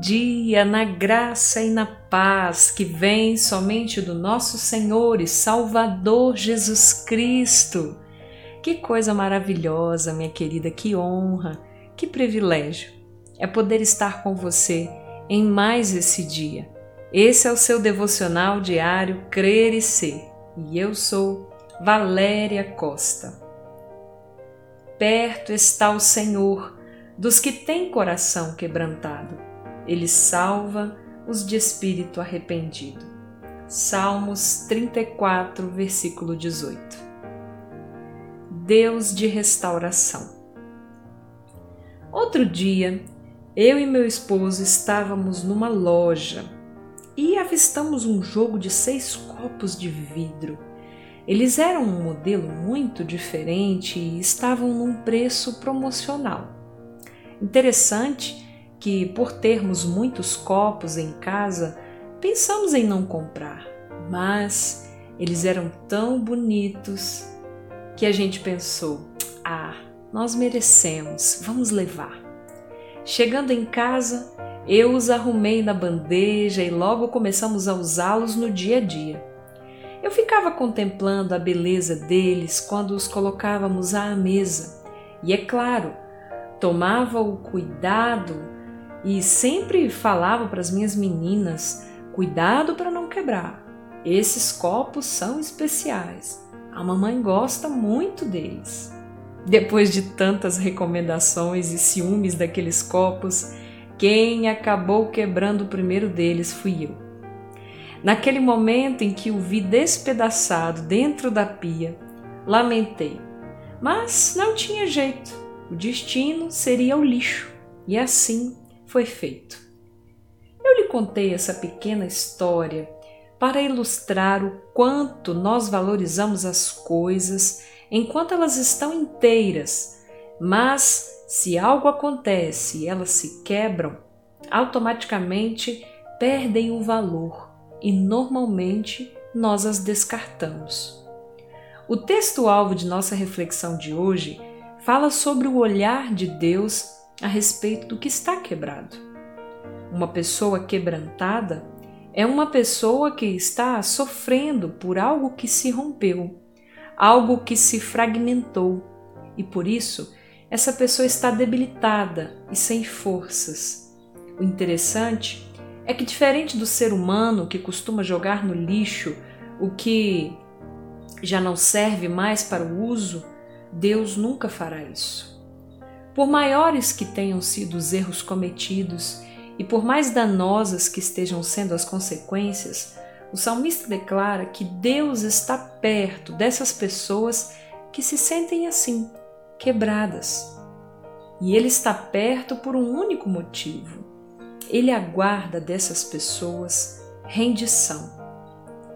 Dia na graça e na paz que vem somente do nosso Senhor e Salvador Jesus Cristo. Que coisa maravilhosa, minha querida, que honra, que privilégio é poder estar com você em mais esse dia. Esse é o seu devocional diário Crer e Ser e eu sou Valéria Costa. Perto está o Senhor dos que têm coração quebrantado. Ele salva os de espírito arrependido. Salmos 34, versículo 18. Deus de restauração. Outro dia, eu e meu esposo estávamos numa loja e avistamos um jogo de seis copos de vidro. Eles eram um modelo muito diferente e estavam num preço promocional. Interessante que, por termos muitos copos em casa, pensamos em não comprar, mas eles eram tão bonitos que a gente pensou: ah, nós merecemos, vamos levar. Chegando em casa, eu os arrumei na bandeja e logo começamos a usá-los no dia a dia. Eu ficava contemplando a beleza deles quando os colocávamos à mesa, e é claro, tomava o cuidado e sempre falava para as minhas meninas: cuidado para não quebrar. Esses copos são especiais. A mamãe gosta muito deles. Depois de tantas recomendações e ciúmes daqueles copos, quem acabou quebrando o primeiro deles fui eu. Naquele momento em que o vi despedaçado dentro da pia, lamentei, mas não tinha jeito. O destino seria o lixo, e assim foi feito. Eu lhe contei essa pequena história para ilustrar o quanto nós valorizamos as coisas enquanto elas estão inteiras, mas se algo acontece e elas se quebram, automaticamente perdem o valor e normalmente nós as descartamos. O texto-alvo de nossa reflexão de hoje fala sobre o olhar de Deus a respeito do que está quebrado. Uma pessoa quebrantada é uma pessoa que está sofrendo por algo que se rompeu, algo que se fragmentou, e por isso essa pessoa está debilitada e sem forças. O interessante é que, diferente do ser humano que costuma jogar no lixo o que já não serve mais para o uso, Deus nunca fará isso. Por maiores que tenham sido os erros cometidos e por mais danosas que estejam sendo as consequências, o salmista declara que Deus está perto dessas pessoas que se sentem assim, quebradas. E Ele está perto por um único motivo. Ele aguarda dessas pessoas rendição.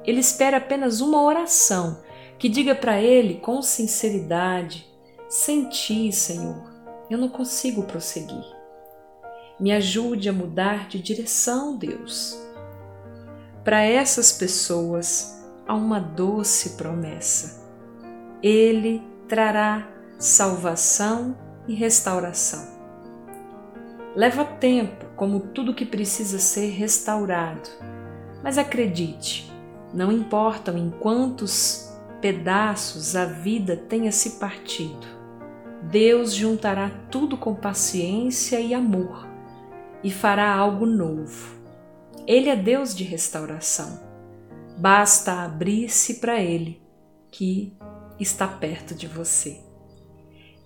Ele espera apenas uma oração que diga para Ele com sinceridade: Senti, Senhor, eu não consigo prosseguir. Me ajude a mudar de direção, Deus. Para essas pessoas há uma doce promessa. Ele trará salvação e restauração. Leva tempo, como tudo que precisa ser restaurado, mas acredite, não importam em quantos pedaços a vida tenha se partido, Deus juntará tudo com paciência e amor e fará algo novo. Ele é Deus de restauração. Basta abrir-se para Ele, que está perto de você.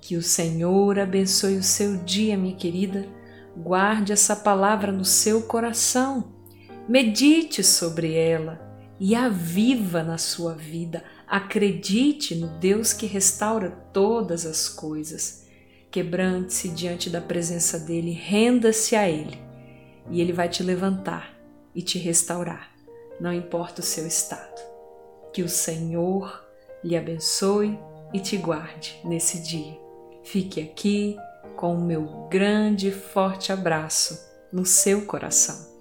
Que o Senhor abençoe o seu dia, minha querida. Guarde essa palavra no seu coração. Medite sobre ela e a viva na sua vida. Acredite no Deus que restaura todas as coisas. Quebrante-se diante da presença dele, renda-se a ele, e ele vai te levantar e te restaurar, não importa o seu estado. Que o Senhor lhe abençoe e te guarde nesse dia. Fique aqui com o meu grande e forte abraço no seu coração.